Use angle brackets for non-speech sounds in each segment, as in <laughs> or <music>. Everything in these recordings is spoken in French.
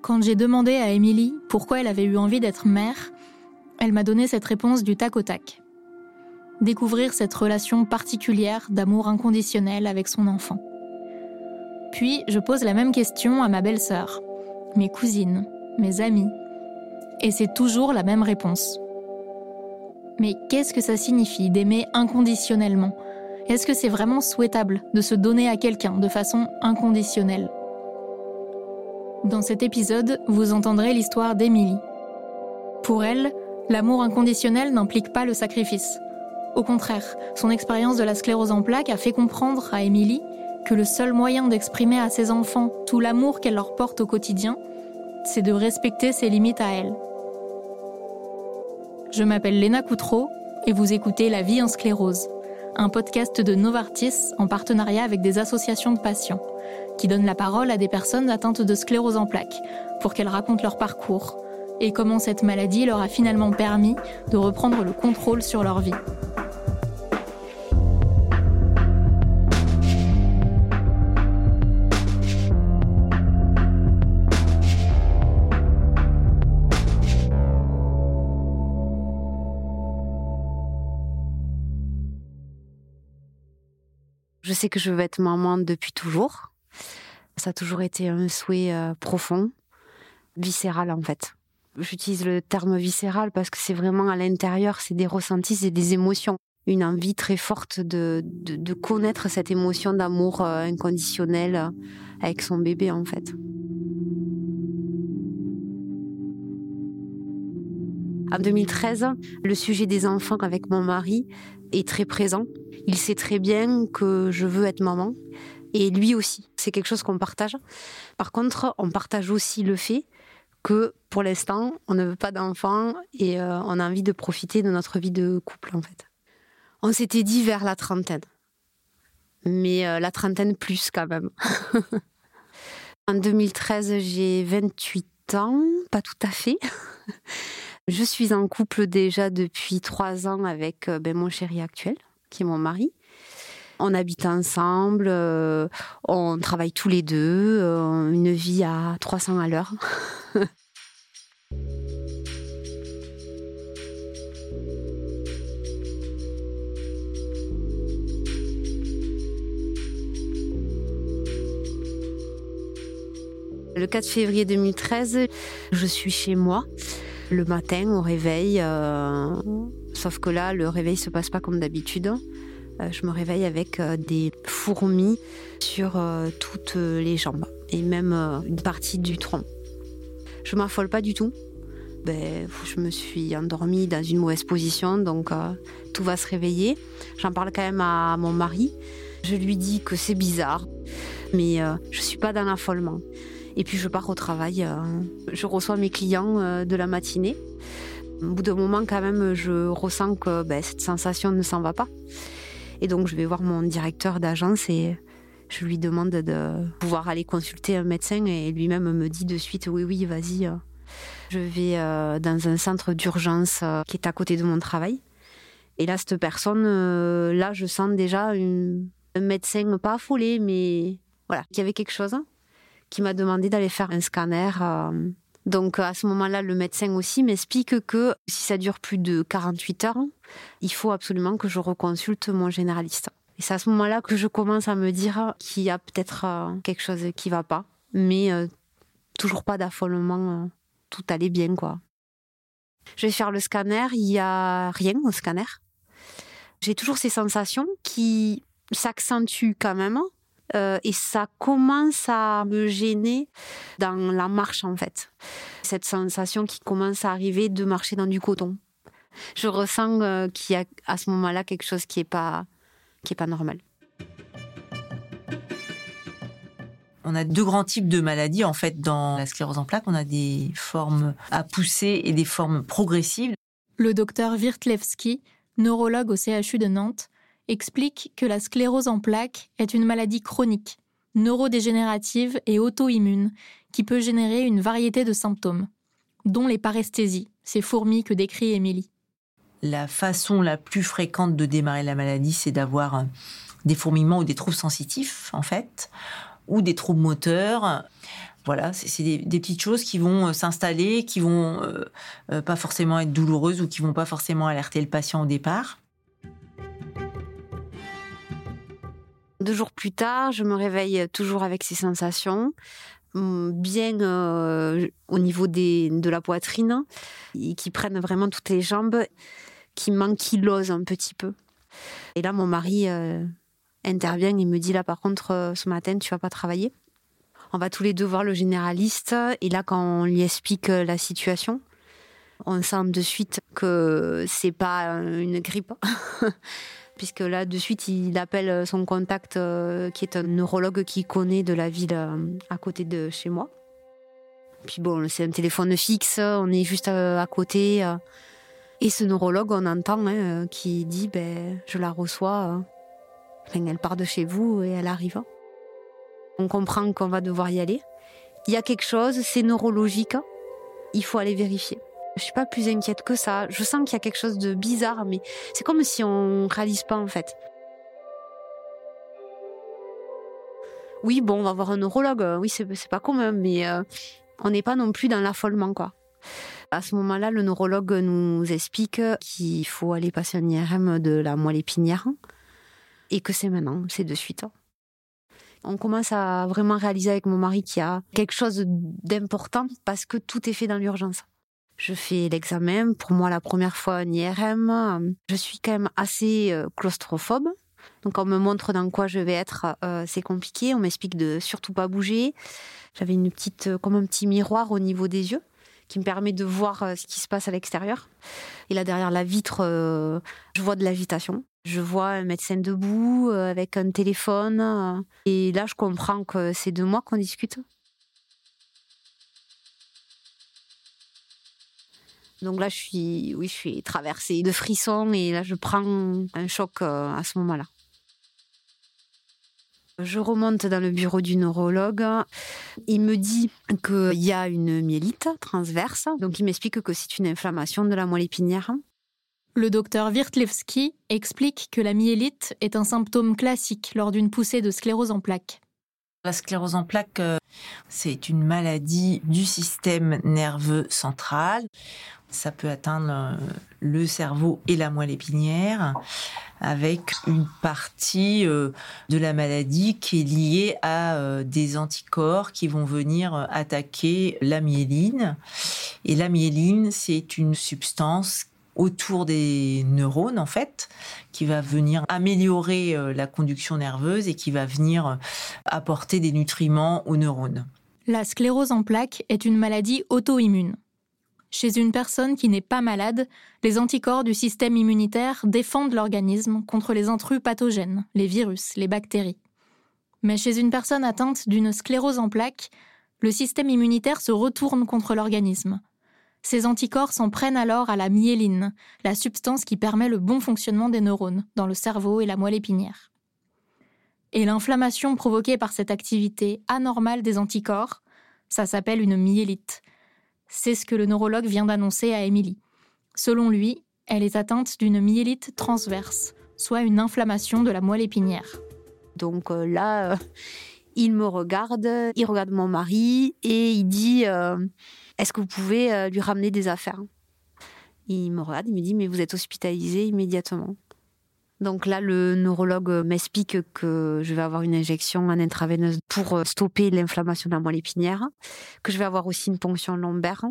Quand j'ai demandé à Émilie pourquoi elle avait eu envie d'être mère, elle m'a donné cette réponse du tac au tac. Découvrir cette relation particulière d'amour inconditionnel avec son enfant. Puis je pose la même question à ma belle-sœur, mes cousines, mes amis. Et c'est toujours la même réponse. Mais qu'est-ce que ça signifie d'aimer inconditionnellement? Est-ce que c'est vraiment souhaitable de se donner à quelqu'un de façon inconditionnelle? Dans cet épisode, vous entendrez l'histoire d'Émilie. Pour elle, l'amour inconditionnel n'implique pas le sacrifice. Au contraire, son expérience de la sclérose en plaques a fait comprendre à Émilie que le seul moyen d'exprimer à ses enfants tout l'amour qu'elle leur porte au quotidien, c'est de respecter ses limites à elle. Je m'appelle Léna Coutreau et vous écoutez La vie en sclérose, un podcast de Novartis en partenariat avec des associations de patients, qui donnent la parole à des personnes atteintes de sclérose en plaques pour qu'elles racontent leur parcours et comment cette maladie leur a finalement permis de reprendre le contrôle sur leur vie. Sais que je veux être maman depuis toujours. Ça a toujours été un souhait euh, profond, viscéral en fait. J'utilise le terme viscéral parce que c'est vraiment à l'intérieur, c'est des ressentis, c'est des émotions. Une envie très forte de, de, connaître cette émotion d'amour euh, inconditionnel euh, avec son bébé en fait. En 2013, le sujet des enfants avec mon mari est très présent. Il sait très bien que je veux être maman et lui aussi. C'est quelque chose qu'on partage. Par contre, on partage aussi le fait que pour l'instant, on ne veut pas d'enfants et euh, on a envie de profiter de notre vie de couple en fait. On s'était dit vers la trentaine. Mais euh, la trentaine plus quand même. <laughs> en 2013, j'ai 28 ans, pas tout à fait. <laughs> Je suis en couple déjà depuis trois ans avec euh, ben, mon chéri actuel, qui est mon mari. On habite ensemble, euh, on travaille tous les deux, euh, une vie à 300 à l'heure. Le 4 février 2013, je suis chez moi le matin au réveil. Euh, sauf que là, le réveil se passe pas comme d'habitude. Euh, je me réveille avec euh, des fourmis sur toutes les jambes et même une partie du tronc. Je m'affole pas du tout. Ben, je me suis endormie dans une mauvaise position, donc tout va se réveiller. J'en parle quand même à mon mari. Je lui dis que c'est bizarre, mais je suis pas dans l'affolement. Et puis je pars au travail. Euh, je reçois mes clients euh, de la matinée. Au bout d'un moment, quand même, je ressens que ben, cette sensation ne s'en va pas. Et donc, je vais voir mon directeur d'agence et je lui demande de pouvoir aller consulter un médecin et lui-même me dit de suite oui, oui, vas-y. Je vais euh, dans un centre d'urgence qui est à côté de mon travail. Et là, cette personne, là, je sens déjà un médecin pas affolé, mais voilà, qu'il y avait quelque chose qui m'a demandé d'aller faire un scanner. Euh. Donc à ce moment-là, le médecin aussi m'explique que si ça dure plus de 48 heures, il faut absolument que je reconsulte mon généraliste. Et c'est à ce moment-là que je commence à me dire qu'il y a peut-être euh, quelque chose qui va pas, mais euh, toujours pas d'affolement, tout allait bien quoi. Je vais faire le scanner, il y a rien au scanner. J'ai toujours ces sensations qui s'accentuent quand même, euh, et ça commence à me gêner dans la marche en fait. Cette sensation qui commence à arriver de marcher dans du coton. Je ressens euh, qu'il y a à ce moment-là quelque chose qui est pas qui est pas normal. On a deux grands types de maladies en fait dans la sclérose en plaques. On a des formes à pousser et des formes progressives. Le docteur Wirtlewski, neurologue au CHU de Nantes, explique que la sclérose en plaques est une maladie chronique, neurodégénérative et auto-immune qui peut générer une variété de symptômes, dont les paresthésies, ces fourmis que décrit Émilie. La façon la plus fréquente de démarrer la maladie, c'est d'avoir des fourmillements ou des troubles sensitifs, en fait, ou des troubles moteurs. Voilà, c'est des, petites choses qui vont s'installer, qui vont pas forcément être douloureuses ou qui vont pas forcément alerter le patient au départ. Deux jours plus tard, je me réveille toujours avec ces sensations, hum, bien euh, au niveau de la poitrine, qui prennent vraiment toutes les jambes, qui m'ankylosent un petit peu. Et là, mon mari euh, intervient et me dit là, par contre, euh, ce matin, tu vas pas travailler. On va tous les deux voir le généraliste. Et là, quand on lui explique la situation, on sent de suite que c'est pas une grippe. <laughs> puisque là, de suite, il appelle son contact, euh, qui est un neurologue qui connaît de la ville euh, à côté de chez moi. Puis bon, c'est un téléphone fixe, on est juste euh, à côté. Et ce neurologue, on entend, hein, qui dit, ben, je la reçois. elle part de chez vous et elle arrive. On comprend qu'on va devoir y aller. Il y a quelque chose, c'est neurologique. Il faut aller vérifier. Je suis pas plus inquiète que ça. Je sens qu'il y a quelque chose de bizarre, mais c'est comme si on réalise pas en fait. Oui, bon, on va voir un neurologue. Oui, c'est pas commun, mais euh, on n'est pas non plus dans l'affolement, quoi. À ce moment-là, le neurologue nous explique qu'il faut aller passer un IRM de la moelle épinière et que c'est maintenant, c'est de suite. On commence à vraiment réaliser avec mon mari qu'il y a quelque chose d'important parce que tout est fait dans l'urgence. Je fais l'examen. Pour moi, la première fois en IRM, je suis quand même assez euh, claustrophobe. Donc on me montre dans quoi je vais être, euh, c'est compliqué. On m'explique de surtout pas bouger. J'avais une petite, euh, comme un petit miroir au niveau des yeux qui me permet de voir ce qui se passe à l'extérieur. Et là derrière la vitre, je vois de l'agitation. Je vois un médecin debout avec un téléphone. Et là, je comprends que c'est de moi qu'on discute. Donc là, je suis, oui, je suis traversée de frissons et là, je prends un choc euh, à ce moment-là. Je remonte dans le bureau du neurologue. Il me dit qu'il y a une myélite transverse. Donc, il m'explique que c'est une inflammation de la moelle épinière. Le docteur Wirtlewski explique que la myélite est un symptôme classique lors d'une poussée de sclérose en plaques. La sclérose en plaques, euh, c'est une maladie du système nerveux central. Ça peut atteindre euh, le cerveau et la moelle épinière avec une partie euh, de la maladie qui est liée à euh, des anticorps qui vont venir attaquer la myéline. Et la myéline, c'est une substance autour des neurones en fait, qui va venir améliorer la conduction nerveuse et qui va venir apporter des nutriments aux neurones. La sclérose en plaques est une maladie auto-immune. Chez une personne qui n'est pas malade, les anticorps du système immunitaire défendent l'organisme contre les intrus pathogènes, les virus, les bactéries. Mais chez une personne atteinte d'une sclérose en plaques, le système immunitaire se retourne contre l'organisme. Ces anticorps s'en prennent alors à la myéline, la substance qui permet le bon fonctionnement des neurones dans le cerveau et la moelle épinière. Et l'inflammation provoquée par cette activité anormale des anticorps, ça s'appelle une myélite. C'est ce que le neurologue vient d'annoncer à Émilie. Selon lui, elle est atteinte d'une myélite transverse, soit une inflammation de la moelle épinière. Donc euh, là, euh, il me regarde, il regarde mon mari et il dit euh, Est-ce que vous pouvez lui ramener des affaires? Il me regarde, il me dit Mais vous êtes hospitalisé immédiatement. Donc là, le neurologue m'explique que je vais avoir une injection en intraveineuse pour euh, stopper l'inflammation de la moelle épinière, que je vais avoir aussi une ponction lombaire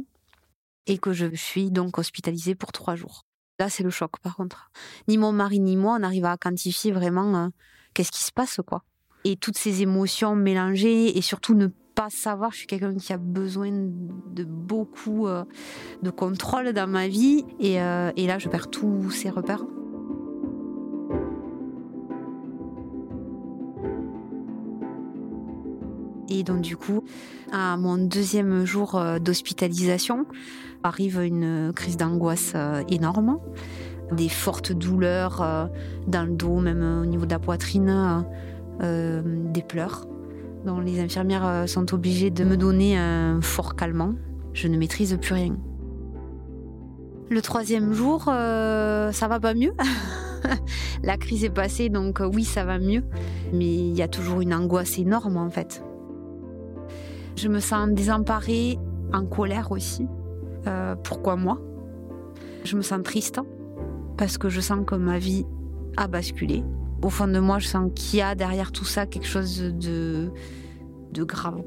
et que je suis donc hospitalisée pour trois jours. Là, c'est le choc, par contre. Ni mon mari ni moi, on arrive à quantifier vraiment euh, qu'est-ce qui se passe, quoi. Et toutes ces émotions mélangées et surtout ne pas savoir. Je suis quelqu'un qui a besoin de beaucoup euh, de contrôle dans ma vie et, et là, je perds tous ces repères. Et donc du coup, à mon deuxième jour euh, d'hospitalisation, arrive une crise d'angoisse euh, énorme, des fortes douleurs euh, dans le dos, même au niveau de la poitrine, des pleurs. Donc les infirmières sont obligées de me donner un fort calmant. Je ne maîtrise plus rien. Le troisième jour, ça va pas mieux. <laughs> la crise est passée, donc oui, ça va mieux. Mais il y a toujours une angoisse énorme en fait. Je me sens désemparée, en colère aussi. Euh, pourquoi moi? Je me sens triste parce que je sens que ma vie a basculé. Au fond de moi, je sens qu'il y a derrière tout ça quelque chose de, de grave.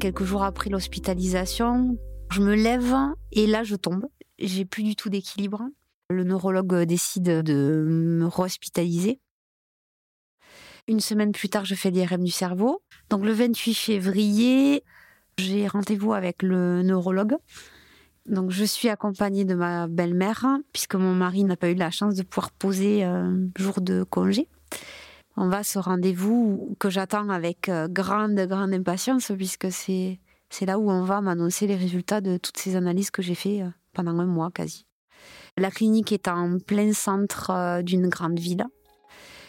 Quelques jours après l'hospitalisation, je me lève et là je tombe. J'ai plus du tout d'équilibre. Le neurologue décide de me hospitaliser Une semaine plus tard, je fais l'IRM du cerveau. Donc le 28 février, j'ai rendez-vous avec le neurologue. Donc je suis accompagnée de ma belle-mère puisque mon mari n'a pas eu la chance de pouvoir poser un jour de congé. On va à ce rendez-vous que j'attends avec euh, grande grande impatience puisque c'est c'est là où on va m'annoncer les résultats de toutes ces analyses que j'ai fait euh, pendant un mois quasi. La clinique est en plein centre euh, d'une grande ville.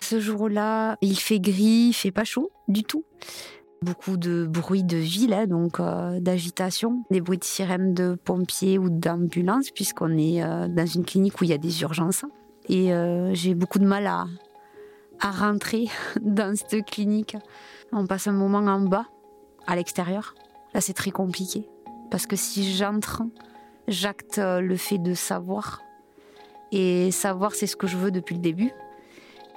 Ce jour-là, il fait gris, il fait pas chaud du tout. Beaucoup de bruit de ville, hein, donc euh, d'agitation, des bruits de sirènes de pompiers ou d'ambulances, puisqu'on est euh, dans une clinique où il y a des urgences. Et j'ai beaucoup de mal à, à rentrer <laughs> dans cette clinique. On passe un moment en bas, à l'extérieur. Là, c'est très compliqué. Parce que si j'entre, j'acte le fait de savoir et savoir, c'est ce que je veux depuis le début.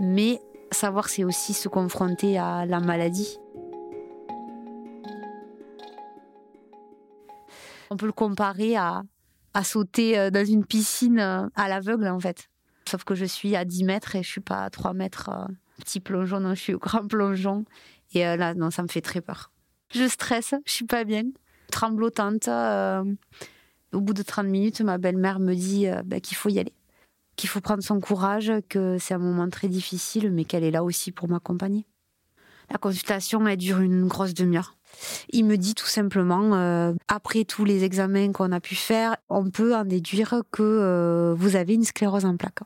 Mais savoir, c'est aussi se confronter à la maladie. On peut le comparer à, à sauter euh, dans une piscine euh, à l'aveugle, en fait. Sauf que je suis à 10 mètres et je suis pas à 3 mètres. Euh, petit plongeon, non, je suis au grand plongeon. Et là, non, ça me fait très peur. Je stresse, je suis pas bien. Tremblotante. au bout de 30 minutes, ma belle-mère me dit bah, qu'il faut y aller qu'il faut prendre son courage, que c'est un moment très difficile, mais qu'elle est là aussi pour m'accompagner. La consultation, elle dure une grosse demi-heure. Il me dit tout simplement, euh, après tous les examens qu'on a pu faire, on peut en déduire que euh, vous avez une sclérose en plaques.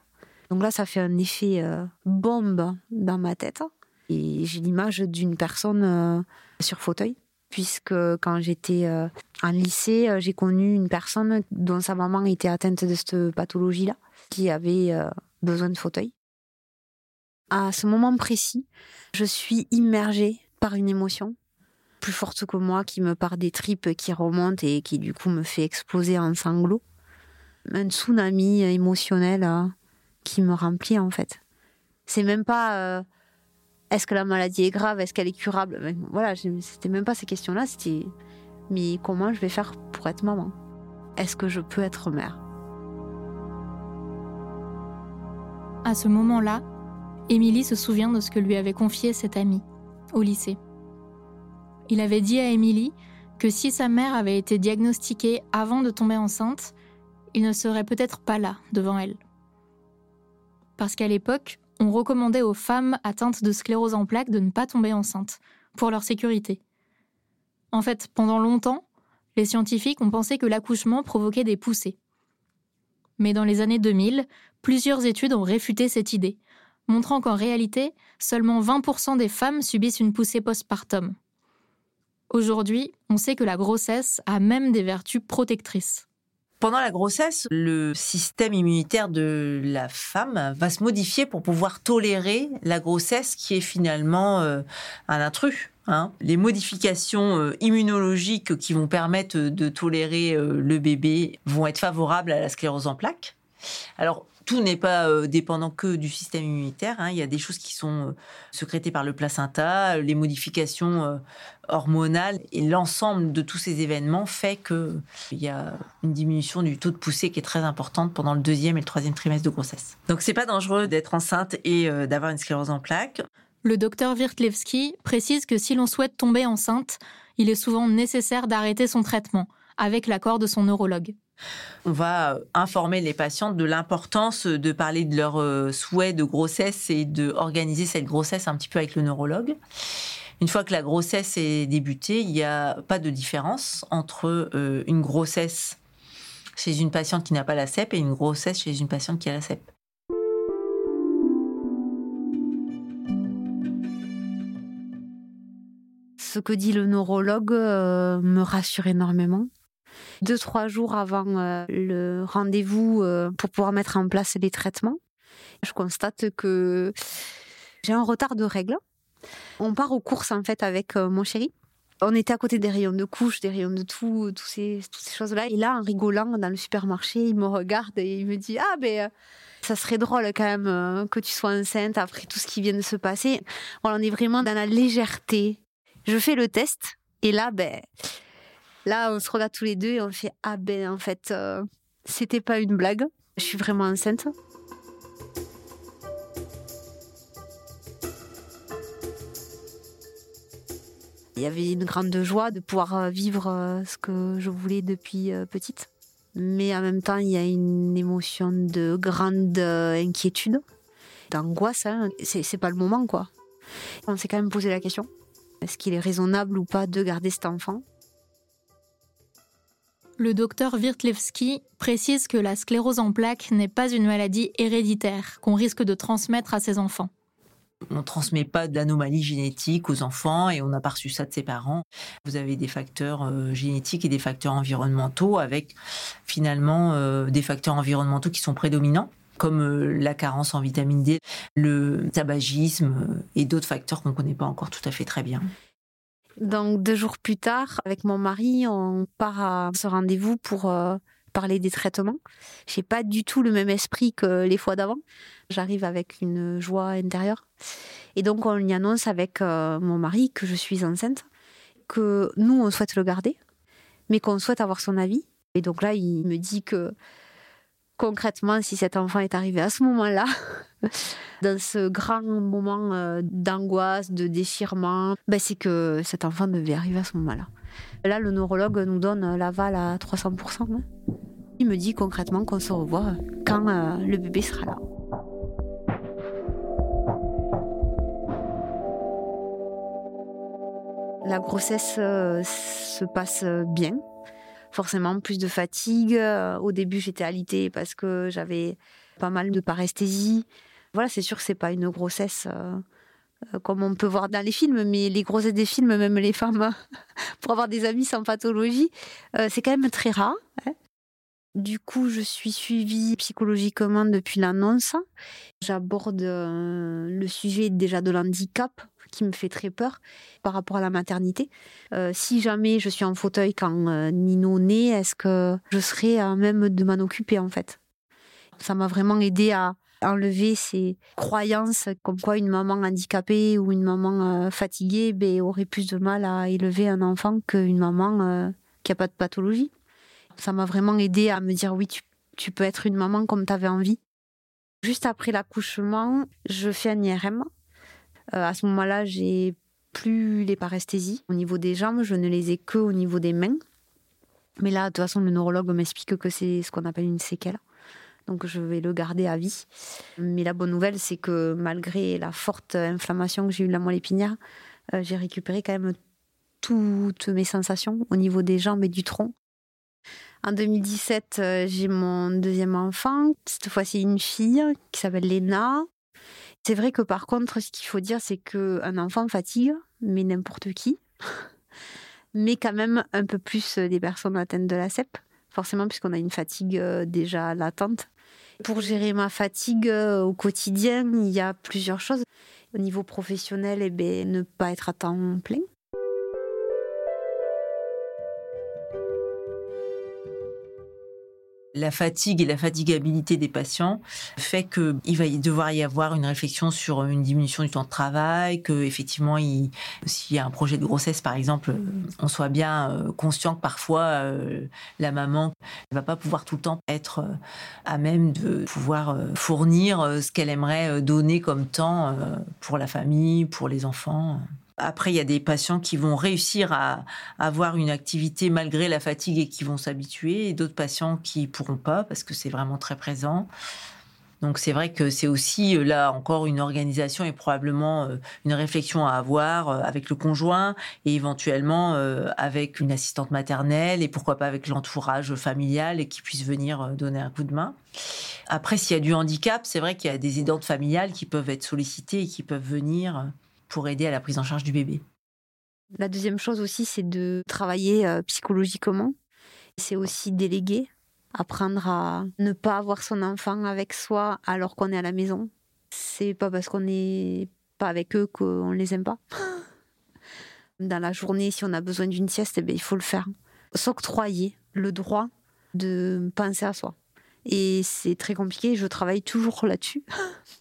Donc là, ça fait un effet euh, bombe dans ma tête. Et j'ai l'image d'une personne sur fauteuil, puisque quand j'étais en lycée, j'ai connu une personne dont sa maman était atteinte de cette pathologie-là qui avait euh, besoin de fauteuil. À ce moment précis, je suis immergée par une émotion plus forte que moi qui me part des tripes qui remontent et qui du coup me fait exploser en sanglots. Un tsunami émotionnel euh, qui me remplit en fait. C'est même pas euh, est-ce que la maladie est grave, est-ce qu'elle est curable? Ben, voilà, c'était même pas ces questions-là, c'était mais comment je vais faire pour être maman? Est-ce que je peux être mère? À ce moment-là, Émilie se souvient de ce que lui avait confié cet ami au lycée. Il avait dit à Émilie que si sa mère avait été diagnostiquée avant de tomber enceinte, il ne serait peut-être pas là devant elle. Parce qu'à l'époque, on recommandait aux femmes atteintes de sclérose en plaques de ne pas tomber enceinte, pour leur sécurité. En fait, pendant longtemps, les scientifiques ont pensé que l'accouchement provoquait des poussées. Mais dans les années 2000, plusieurs études ont réfuté cette idée, montrant qu'en réalité, seulement 20% des femmes subissent une poussée postpartum. Aujourd'hui, on sait que la grossesse a même des vertus protectrices. Pendant la grossesse, le système immunitaire de la femme va se modifier pour pouvoir tolérer la grossesse qui est finalement euh, un intrus. Hein. Les modifications euh, immunologiques qui vont permettre de tolérer euh, le bébé vont être favorables à la sclérose en plaques. Alors, tout n'est pas euh, dépendant que du système immunitaire. Hein. Il y a des choses qui sont euh, sécrétées par le placenta, les modifications euh, hormonales et l'ensemble de tous ces événements fait qu'il y a une diminution du taux de poussée qui est très importante pendant le deuxième et le troisième trimestre de grossesse. Donc c'est pas dangereux d'être enceinte et d'avoir une sclérose en plaques. Le docteur Wirtlewski précise que si l'on souhaite tomber enceinte, il est souvent nécessaire d'arrêter son traitement avec l'accord de son neurologue. On va informer les patientes de l'importance de parler de leurs euh, souhaits de grossesse et d'organiser cette grossesse un petit peu avec le neurologue. Une fois que la grossesse est débutée, il n'y a pas de différence entre euh, une grossesse chez une patiente qui n'a pas la CEP et une grossesse chez une patiente qui a la CEP. Ce que dit le neurologue euh, me rassure énormément deux, trois jours avant euh, le rendez-vous euh, pour pouvoir mettre en place les traitements. Je constate que j'ai un retard de règles. On part aux courses en fait avec euh, mon chéri. On était à côté des rayons de couches, des rayons de tout, toutes ces choses-là. Et là, en rigolant dans le supermarché, il me regarde et il me dit Ah, ben, ça serait drôle quand même que tu sois enceinte après tout ce qui vient de se passer. Voilà, on est vraiment dans la légèreté. Je fais le test et là, ben, là, on se regarde tous les deux et on fait Ah, ben, en fait, euh, c'était pas une blague. Je suis vraiment enceinte. Il y avait une grande joie de pouvoir euh, vivre euh, ce que je voulais depuis petite. Mais en même temps, il y a une émotion de grande inquiétude, d'angoisse. Hein. C'est pas le moment, quoi. On s'est quand même posé la question est-ce qu'il est raisonnable ou pas de garder cet enfant? Le docteur Wirtlewski précise que la sclérose en plaques n'est pas une maladie héréditaire qu'on risque de transmettre à ses enfants on ne transmet pas d'anomalies génétiques aux enfants et on n'a pas reçu ça de ses parents. Vous avez des facteurs euh, génétiques et des facteurs environnementaux avec finalement euh, des facteurs environnementaux qui sont prédominants comme euh, la carence en vitamine D, le tabagisme et d'autres facteurs qu'on ne connaît pas encore tout à fait très bien. Donc deux jours plus tard, avec mon mari, on part à ce rendez-vous pour parler des traitements. J'ai pas du tout le même esprit que les fois d'avant. J'arrive avec une joie intérieure. Et donc on y annonce avec euh, mon mari que je suis enceinte, que nous on souhaite le garder, mais qu'on souhaite avoir son avis. Et donc là, il me dit que concrètement, si cet enfant est arrivé à ce moment-là, <laughs> dans ce grand moment euh, d'angoisse, de déchirement, ben c'est que cet enfant devait arriver à ce moment-là. Là, le neurologue nous donne l'aval à 300%. Hein. Il me dit concrètement qu'on se revoit quand euh, le bébé sera là. La grossesse euh, se passe bien. Forcément, plus de fatigue. Au début, j'étais alitée parce que j'avais pas mal de paresthésie. Voilà, c'est sûr que c'est pas une grossesse euh, euh, comme on peut voir dans les films, mais les grossesses des films, même les femmes, <laughs> pour avoir des amis sans pathologie, euh, c'est quand même très rare. Hein. Du coup, je suis suivie psychologiquement depuis l'annonce. J'aborde le sujet déjà de l'handicap qui me fait très peur par rapport à la maternité. si jamais je suis en fauteuil quand Nino naît, est-ce que je serai à même de m'en occuper en fait? Ça m'a vraiment aidé à, enlever ces croyances comme quoi une maman handicapée ou une maman euh, fatiguée ben, aurait plus de mal à élever un enfant qu'une maman euh, qui n'a pas de pathologie. Ça m'a vraiment aidé à me dire oui, tu, peux être une maman comme tu avais envie. Juste après l'accouchement, je fais un IRM. Euh, à ce moment-là, j'ai plus les paresthésies. Au niveau des jambes, je ne les ai que au niveau des mains. Mais là, de toute façon, le neurologue m'explique que c'est ce qu'on appelle une séquelle donc je vais le garder à vie. Mais la bonne nouvelle, c'est que malgré la forte inflammation que j'ai eue de la moelle épinière, euh, j'ai récupéré quand même toutes mes sensations au niveau des jambes et du tronc. En 2017, euh, j'ai mon deuxième enfant. Cette fois-ci, une fille qui s'appelle Léna. C'est vrai que par contre, ce qu'il faut dire, c'est qu'un enfant fatigue, mais n'importe qui. <laughs> mais quand même un peu plus des personnes atteintes de la CEP forcément puisqu'on a une fatigue euh, déjà latente. Pour gérer ma fatigue euh, au quotidien, il y a plusieurs choses. Au niveau professionnel, eh ben, ne pas être à temps plein. La fatigue et la fatigabilité des patients fait qu'il va devoir y avoir une réflexion sur une diminution du temps de travail, que effectivement, s'il y a un projet de grossesse, par exemple, on soit bien euh, conscient que parfois euh, la maman ne va pas pouvoir tout le temps être euh, à même de pouvoir fournir ce qu'elle aimerait donner comme temps pour la famille, pour les enfants. Après, il y a des patients qui vont réussir à avoir une activité malgré la fatigue et qui vont s'habituer, et d'autres patients qui pourront pas parce que c'est vraiment très présent. Donc c'est vrai que c'est aussi euh, là encore une organisation et probablement euh, une réflexion à avoir euh, avec le conjoint et éventuellement avec une assistante maternelle et pourquoi pas avec l'entourage familial et qui puisse venir donner un coup de main. Après s'il y a du handicap, c'est vrai qu'il y a des aidantes familiales qui peuvent être sollicitées et qui peuvent venir pour aider à la prise en charge du bébé. La deuxième chose aussi, c'est de travailler euh, psychologiquement. C'est aussi déléguer, apprendre à ne pas avoir son enfant avec soi alors qu'on est à la maison. C'est pas parce qu'on n'est pas avec eux qu'on les aime pas. <laughs> Dans la journée, si on a besoin d'une sieste, eh bien, il faut le faire. S'octroyer le droit de penser à soi. Et c'est très compliqué, je travaille toujours là-dessus. <laughs>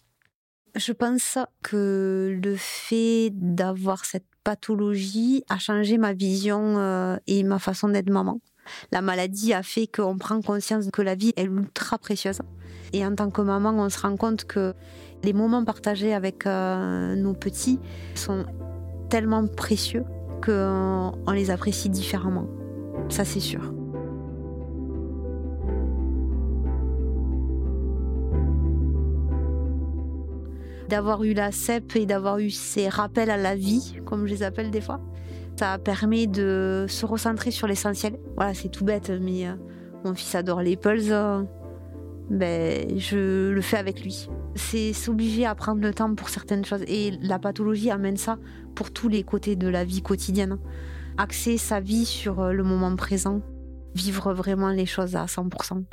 je pense que le fait d'avoir cette pathologie a changé ma vision euh, et ma façon d'être maman. La maladie a fait qu'on prend conscience que la vie est ultra précieuse. Et en tant que maman, on se rend compte que les moments partagés avec euh, nos petits sont tellement précieux qu'on les apprécie différemment. Ça, c'est sûr. D'avoir eu la CEP et d'avoir eu ces rappels à la vie, comme je les appelle des fois, ça permet de se recentrer sur l'essentiel. Voilà, c'est tout bête, mais euh, mon fils adore les pulses. ben, je le fais avec lui. C'est s'obliger à prendre le temps pour certaines choses. Et la pathologie amène ça pour tous les côtés de la vie quotidienne. Axer sa vie sur euh, le moment présent, vivre vraiment les choses à 100%.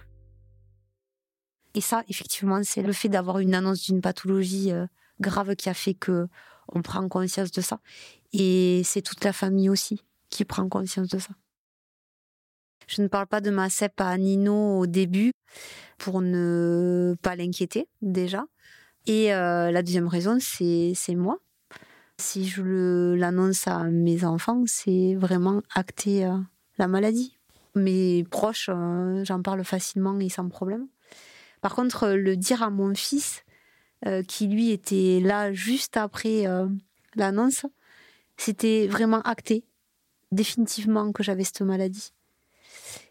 Et ça, effectivement, c'est le fait d'avoir une annonce d'une pathologie euh, grave qui a fait que on prend conscience de ça. Et c'est toute la famille aussi qui prend conscience de ça. Je ne parle pas de ma CEP à Nino au début pour ne pas l'inquiéter déjà. Et euh, la deuxième raison, c'est moi. Si je l'annonce à mes enfants, c'est vraiment acter euh, la maladie. Mes proches, j'en parle facilement et sans problème. Par contre, le dire à mon fils, qui lui était là juste après l'annonce, c'était vraiment acté, définitivement, que j'avais cette maladie.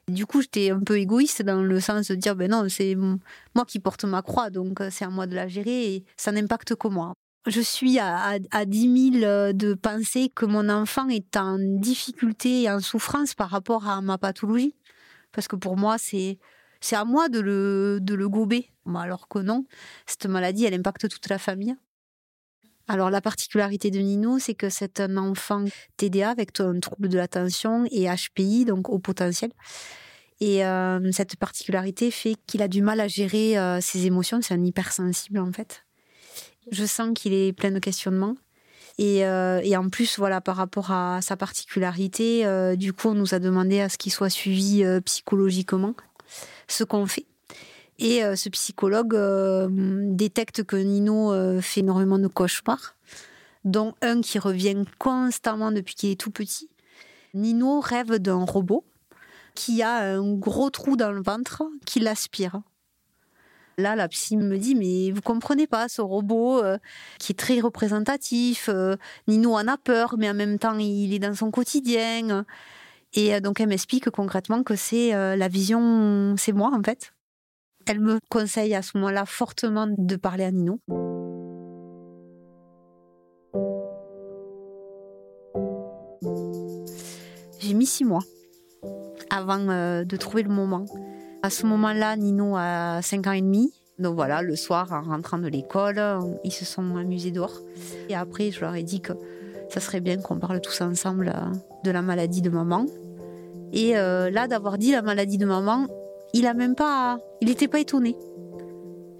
Du coup, j'étais un peu égoïste dans le sens de dire, ben non, c'est moi qui porte ma croix, donc euh, c'est à moi de la gérer et ça n'impacte que moi. Je suis à, à, 10 000 euh, de penser que mon enfant est en difficulté et en souffrance par rapport à ma pathologie. Parce que pour moi, c'est, c'est à moi de le, de le gober. Alors que non, cette maladie, elle impacte toute la famille. Alors la particularité de Nino, c'est que c'est un enfant TDA avec un trouble de l'attention et HPI, donc au potentiel. Et euh, cette particularité fait qu'il a du mal à gérer euh, ses émotions. C'est un hypersensible en fait. Je sens qu'il est plein de questionnements. Et, euh, et, en plus, voilà, par rapport à sa particularité, du coup, on nous a demandé à ce qu'il soit suivi psychologiquement, ce qu'on fait. Et euh, ce psychologue euh, détecte que Nino euh, fait énormément de cauchemars, dont un qui revient constamment depuis qu'il est tout petit. Nino rêve d'un robot qui a un gros trou dans le ventre qui l'aspire. Là, la psy me dit, mais vous comprenez pas, ce robot qui est très représentatif, Nino en a peur, mais en même temps, il est dans son quotidien. Et donc, elle m'explique concrètement que c'est la vision, c'est moi en fait. Elle me conseille à ce moment-là fortement de parler à Nino. J'ai mis six mois avant euh, de trouver le moment. À ce moment-là, Nino a cinq ans et demi. Donc voilà, le soir, en rentrant de l'école, ils se sont amusés dehors. Et après, je leur ai dit que ça serait bien qu'on parle tous ensemble euh, de la maladie de maman. Et euh, là, d'avoir dit la maladie de maman, il a même pas, il n'était pas étonné.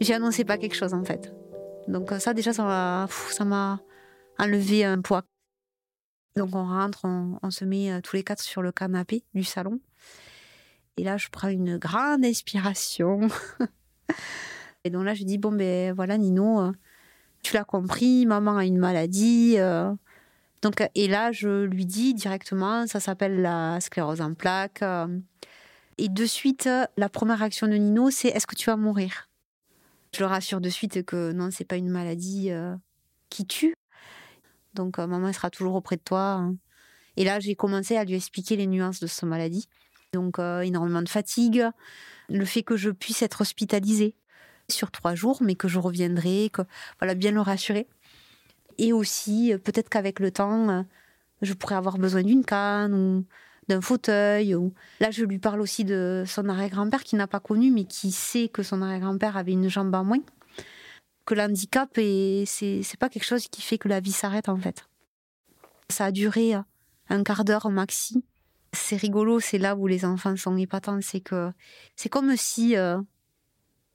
J'ai annoncé pas quelque chose en fait. Donc ça déjà ça m'a, enlevé un poids. Donc on rentre, on, se met euh, tous les quatre sur le canapé du salon. Et là je prends une grande inspiration. <laughs> et donc là je dis bon ben voilà Nino, euh, tu l'as compris, maman a une maladie. Euh. Donc et là je lui dis directement, ça s'appelle la sclérose en plaques. Et de suite, la première réaction de Nino, c'est est-ce que tu vas mourir? Je le rassure de suite que non, c'est pas une maladie euh, qui tue. Donc euh, maman sera toujours auprès de toi. Hein. Et là, j'ai commencé à lui expliquer les nuances de cette maladie. Donc euh, énormément de fatigue, le fait que je puisse être hospitalisée sur trois jours, mais que je reviendrai, que voilà, bien le rassurer. Et aussi, peut-être qu'avec le temps, je pourrais avoir besoin d'une canne ou d'un fauteuil. Là, je lui parle aussi de son arrière-grand-père qui n'a pas connu, mais qui sait que son arrière-grand-père avait une jambe en moins. Que l'handicap, c'est, c'est pas quelque chose qui fait que la vie s'arrête en fait. Ça a duré un quart d'heure maxi. C'est rigolo, c'est là où les enfants sont épatants. C'est que c'est comme si euh,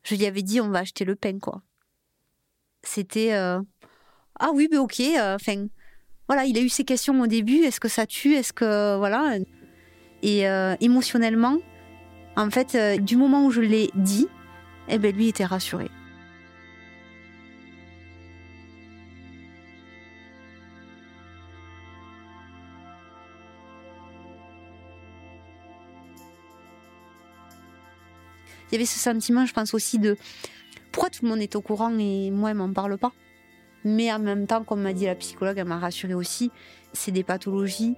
je lui avais dit on va acheter le pain quoi. C'était euh, ah oui mais ok. Euh, enfin voilà, il a eu ses questions au début. Est-ce que ça tue Est-ce que voilà Et euh, émotionnellement, en fait, euh, du moment où je l'ai dit, eh ben lui était rassuré. Il y avait ce sentiment, je pense aussi de pourquoi tout le monde est au courant et moi, elle m'en parle pas? Mais en même temps, comme m'a dit la psychologue, elle m'a rassurée aussi, c'est des pathologies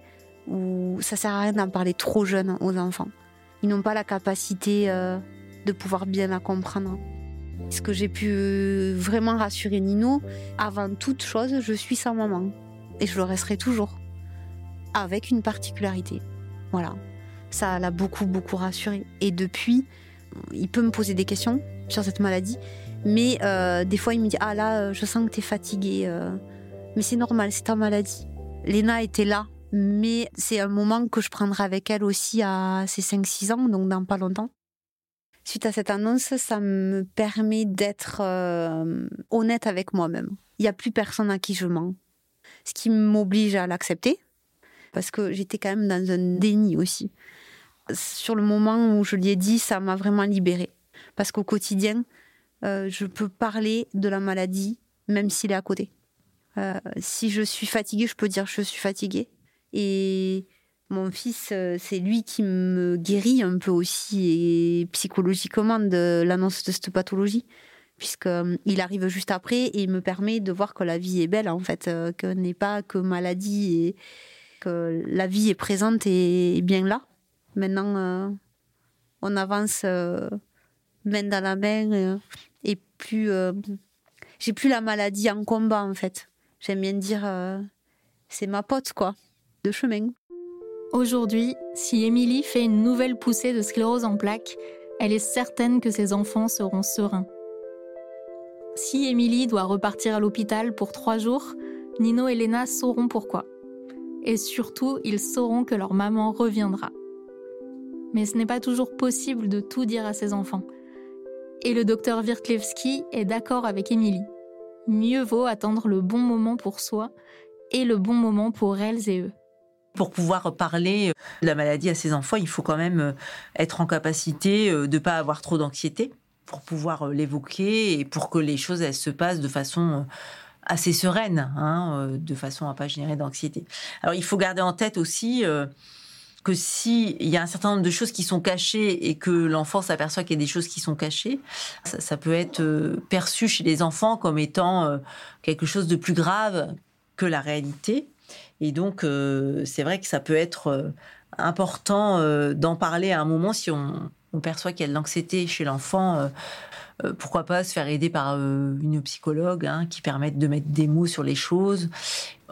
où ça sert à rien d'en parler trop jeune aux enfants. Ils n'ont pas la capacité euh, de pouvoir bien la comprendre. Ce que j'ai pu vraiment rassurer Nino, avant toute chose, je suis sa maman. Et je le resterai toujours. Avec une particularité. Voilà. Ça l'a beaucoup, beaucoup rassuré. Et depuis, il peut me poser des questions sur cette maladie. Mais euh, des fois, il me dit Ah là, euh, je sens que tu es fatiguée. Euh. Mais c'est normal, c'est ta maladie. Léna était là, mais c'est un moment que je prendrai avec elle aussi à ses 5-6 ans, donc dans pas longtemps. Suite à cette annonce, ça me permet d'être honnête avec moi-même. Il n'y a plus personne à qui je mens. Ce qui m'oblige à l'accepter, parce que j'étais quand même dans un déni aussi. Sur le moment où je lui ai dit, ça m'a vraiment libérée. Parce qu'au quotidien, euh, je peux parler de la maladie, même s'il est à côté. Euh, si je suis fatiguée, je peux dire je suis fatiguée. Et mon fils, euh, c'est lui qui me guérit un peu aussi et psychologiquement de l'annonce de cette pathologie, puisqu'il arrive juste après et il me permet de voir que la vie est belle en fait, que n'est pas que maladie et que la vie est présente et bien là. Maintenant, on avance main dans la main et plus euh, j'ai plus la maladie en combat en fait. J'aime bien dire euh, c'est ma pote quoi, de chemin. Aujourd'hui, si Émilie fait une nouvelle poussée de sclérose en plaques, elle est certaine que ses enfants seront sereins. Si Émilie doit repartir à l'hôpital pour trois jours, Nino et Léna sauront pourquoi. Et surtout, ils sauront que leur maman reviendra. Mais ce n'est pas toujours possible de tout dire à ses enfants. Et le docteur Wirtlewski est d'accord avec Émilie. Mieux vaut attendre le bon moment pour soi et le bon moment pour elles et eux. Pour pouvoir parler de la maladie à ses enfants, il faut quand même euh, être en capacité euh, de ne pas avoir trop d'anxiété pour pouvoir euh, l'évoquer et pour que les choses se passent de façon assez sereine, hein, de façon à pas générer d'anxiété. Alors il faut garder en tête aussi que s'il y a un certain nombre de choses qui sont cachées et que l'enfant s'aperçoit qu'il y a des choses qui sont cachées, ça, peut être euh, perçu chez les enfants comme étant euh, quelque chose de plus grave que la réalité. Et donc, euh, c'est vrai que ça peut être important d'en parler à un moment si on, perçoit qu'il y a de l'anxiété chez l'enfant. pourquoi pas se faire aider par une psychologue hein, qui permette de mettre des mots sur les choses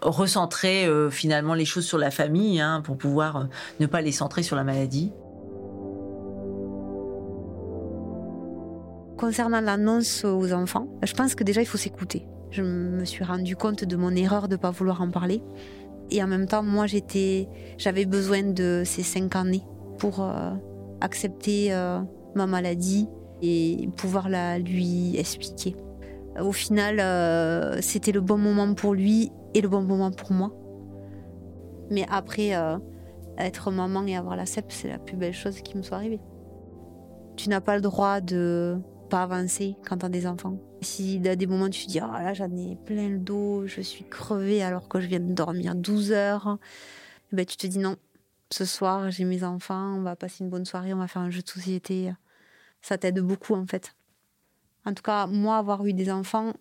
recentrer euh, finalement les choses sur la famille hein, pour pouvoir euh, ne pas les centrer sur la maladie. Concernant l'annonce aux enfants, je pense que déjà il faut s'écouter. Je me suis rendu compte de mon erreur de ne pas vouloir en parler. Et en même temps, moi, j'étais, j'avais besoin de ces cinq années pour euh, accepter ma maladie et pouvoir la lui expliquer. Au final, c'était le bon moment pour lui et le bon moment pour moi. Mais après, euh, être maman et avoir la CEP, c'est la plus belle chose qui me soit arrivée. Tu n'as pas le droit de pas avancer quand tu as des enfants. Si à des moments tu te dis, oh là j'en ai plein le dos, je suis crevée alors que je viens de dormir 12 heures, eh ben, tu te dis non, ce soir j'ai mes enfants, on va passer une bonne soirée, on va faire un jeu de société. Ça t'aide beaucoup en fait. En tout cas, moi, avoir eu des enfants,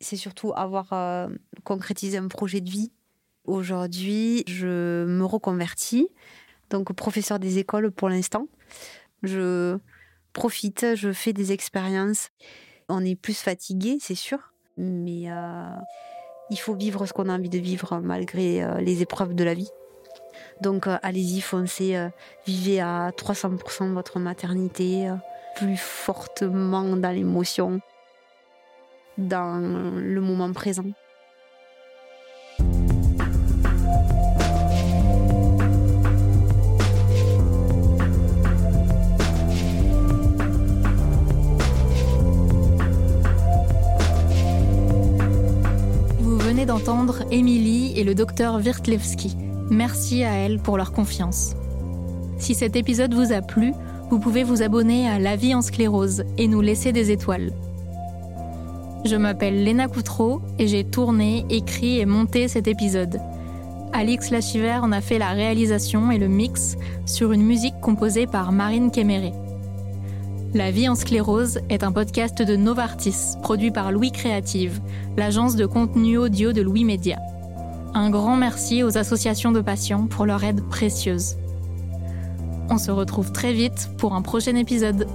c'est surtout avoir euh, concrétisé un projet de vie. Aujourd'hui, je me reconvertis, donc professeur des écoles pour l'instant. Je profite, je fais des expériences. On est plus fatigué, c'est sûr, mais euh, il faut vivre ce qu'on a envie de vivre malgré euh, les épreuves de la vie. Donc allez-y, foncez, vivez à 300% votre maternité, plus fortement dans l'émotion dans le moment présent. Vous venez d'entendre Émilie et le docteur Wirtlewski. Merci à elles pour leur confiance. Si cet épisode vous a plu, vous pouvez vous abonner à La vie en sclérose et nous laisser des étoiles. Je m'appelle Léna Coutreau et j'ai tourné, écrit et monté cet épisode. Alix Lachiver en a fait la réalisation et le mix sur une musique composée par Marine Kéméré. La vie en sclérose est un podcast de Novartis, produit par Louis Créative, l'agence de contenu audio de Louis Média. Un grand merci aux associations de patients pour leur aide précieuse. On se retrouve très vite pour un prochain épisode.